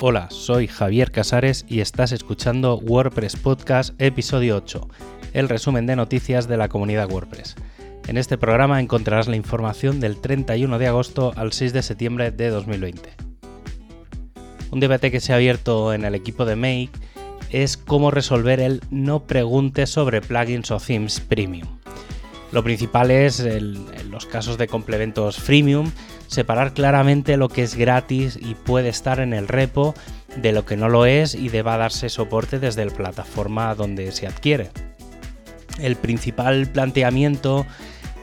Hola, soy Javier Casares y estás escuchando WordPress Podcast episodio 8, el resumen de noticias de la comunidad WordPress. En este programa encontrarás la información del 31 de agosto al 6 de septiembre de 2020. Un debate que se ha abierto en el equipo de Make es cómo resolver el no pregunte sobre plugins o themes premium. Lo principal es, los casos de complementos freemium, separar claramente lo que es gratis y puede estar en el repo de lo que no lo es y deba darse soporte desde la plataforma donde se adquiere. El principal planteamiento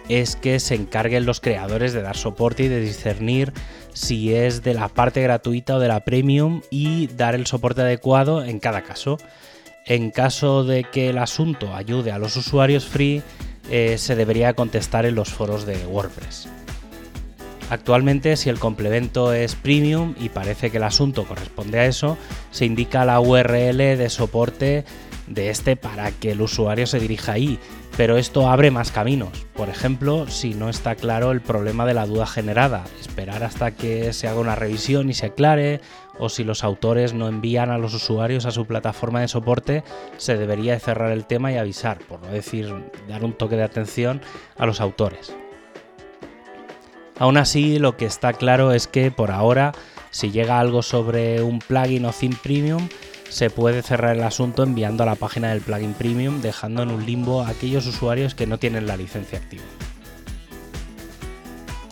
es que se encarguen los creadores de dar soporte y de discernir si es de la parte gratuita o de la premium y dar el soporte adecuado en cada caso. En caso de que el asunto ayude a los usuarios free, eh, se debería contestar en los foros de WordPress. Actualmente, si el complemento es premium y parece que el asunto corresponde a eso, se indica la URL de soporte de este para que el usuario se dirija ahí, pero esto abre más caminos. Por ejemplo, si no está claro el problema de la duda generada, esperar hasta que se haga una revisión y se aclare, o si los autores no envían a los usuarios a su plataforma de soporte, se debería cerrar el tema y avisar, por no decir dar un toque de atención a los autores. Aún así, lo que está claro es que por ahora, si llega algo sobre un plugin o theme premium, se puede cerrar el asunto enviando a la página del plugin premium, dejando en un limbo a aquellos usuarios que no tienen la licencia activa.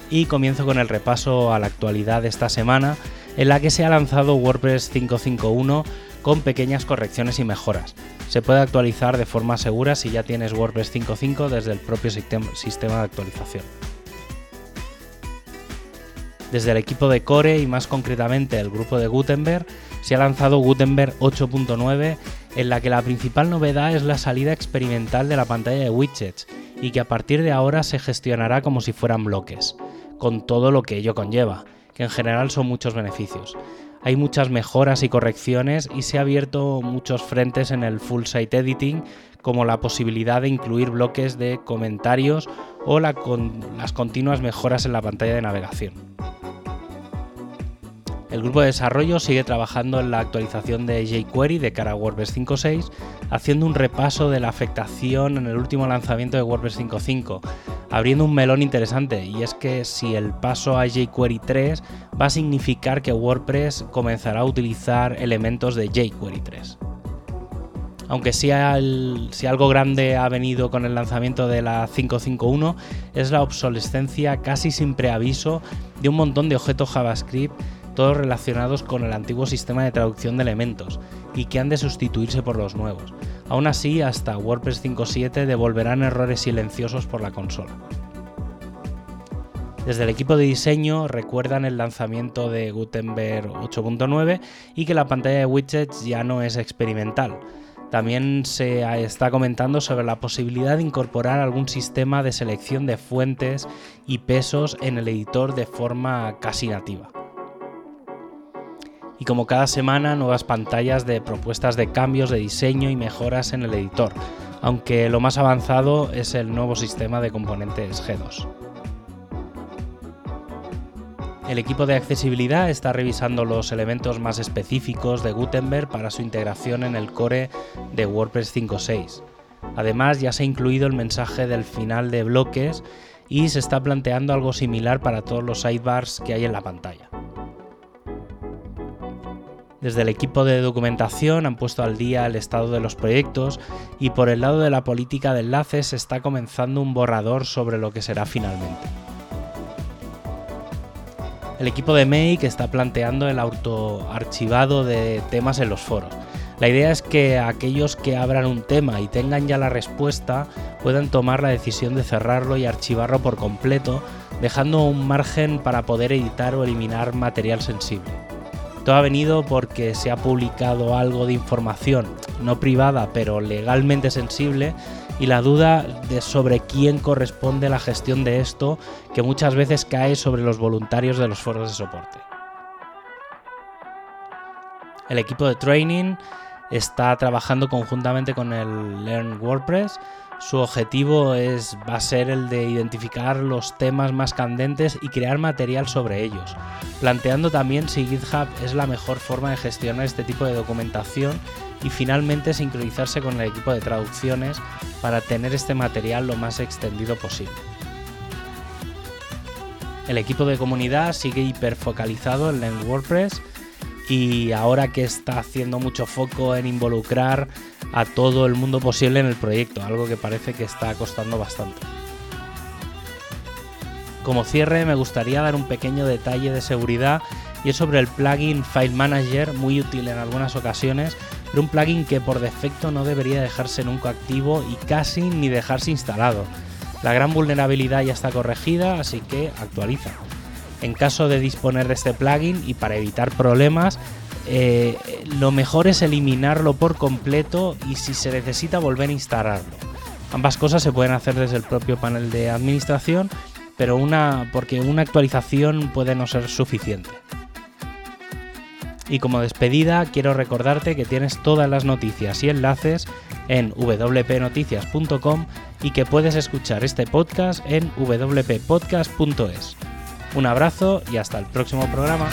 Y comienzo con el repaso a la actualidad de esta semana, en la que se ha lanzado WordPress 5.5.1 con pequeñas correcciones y mejoras. Se puede actualizar de forma segura si ya tienes WordPress 5.5 desde el propio sistema de actualización. Desde el equipo de Core y más concretamente el grupo de Gutenberg, se ha lanzado Gutenberg 8.9 en la que la principal novedad es la salida experimental de la pantalla de widgets y que a partir de ahora se gestionará como si fueran bloques, con todo lo que ello conlleva, que en general son muchos beneficios. Hay muchas mejoras y correcciones y se ha abierto muchos frentes en el full site editing, como la posibilidad de incluir bloques de comentarios o las continuas mejoras en la pantalla de navegación. El grupo de desarrollo sigue trabajando en la actualización de jQuery de cara a WordPress 5.6, haciendo un repaso de la afectación en el último lanzamiento de WordPress 5.5, abriendo un melón interesante, y es que si el paso a jQuery 3 va a significar que WordPress comenzará a utilizar elementos de jQuery 3 aunque si, algo grande ha venido con el lanzamiento de la 551, es la obsolescencia casi sin preaviso de un montón de objetos JavaScript todos relacionados con el antiguo sistema de traducción de elementos y que han de sustituirse por los nuevos. Aún así, hasta WordPress 5.7 devolverán errores silenciosos por la consola. Desde el equipo de diseño recuerdan el lanzamiento de Gutenberg 8.9 y que la pantalla de widgets ya no es experimental. También se está comentando sobre la posibilidad de incorporar algún sistema de selección de fuentes y pesos en el editor de forma casi nativa y como cada semana nuevas pantallas de propuestas de cambios de diseño y mejoras en el editor, aunque lo más avanzado es el nuevo sistema de componentes G2. El equipo de accesibilidad está revisando los elementos más específicos de Gutenberg para su integración en el core de WordPress 5.6. Además, ya se ha incluido el mensaje del final de bloques y se está planteando algo similar para todos los sidebars que hay en la pantalla. Desde el equipo de documentación han puesto al día el estado de los proyectos y por el lado de la política de enlaces está comenzando un borrador sobre lo que será finalmente. El equipo de Make está planteando el autoarchivado de temas en los foros. La idea es que aquellos que abran un tema y tengan ya la respuesta puedan tomar la decisión de cerrarlo y archivarlo por completo, dejando un margen para poder editar o eliminar material sensible. Todo ha venido porque se ha publicado algo de información, no privada, pero legalmente sensible, y la duda de sobre quién corresponde la gestión de esto, que muchas veces cae sobre los voluntarios de los foros de soporte. El equipo de training está trabajando conjuntamente con el Learn WordPress Su objetivo es, va a ser el de identificar los temas más candentes y crear material sobre ellos, planteando también si GitHub es la mejor forma de gestionar este tipo de documentación y finalmente sincronizarse con el equipo de traducciones para tener este material lo más extendido posible. El equipo de comunidad sigue hiperfocalizado en WordPress y ahora que está haciendo mucho foco en involucrar a todo el mundo posible en el proyecto, algo que parece que está costando bastante. Como cierre me gustaría dar un pequeño detalle de seguridad y es sobre el plugin File Manager, muy útil en algunas ocasiones, pero un plugin que por defecto no debería dejarse nunca activo y casi ni dejarse instalado. La gran vulnerabilidad ya está corregida, así que actualiza. En caso de disponer de este plugin y para evitar problemas, eh, lo mejor es eliminarlo por completo y si se necesita volver a instalarlo. Ambas cosas se pueden hacer desde el propio panel de administración, pero una porque una actualización puede no ser suficiente. Y como despedida, quiero recordarte que tienes todas las noticias y enlaces en wpnoticias.com y que puedes escuchar este podcast en wppodcast.es. Un abrazo y hasta el próximo programa.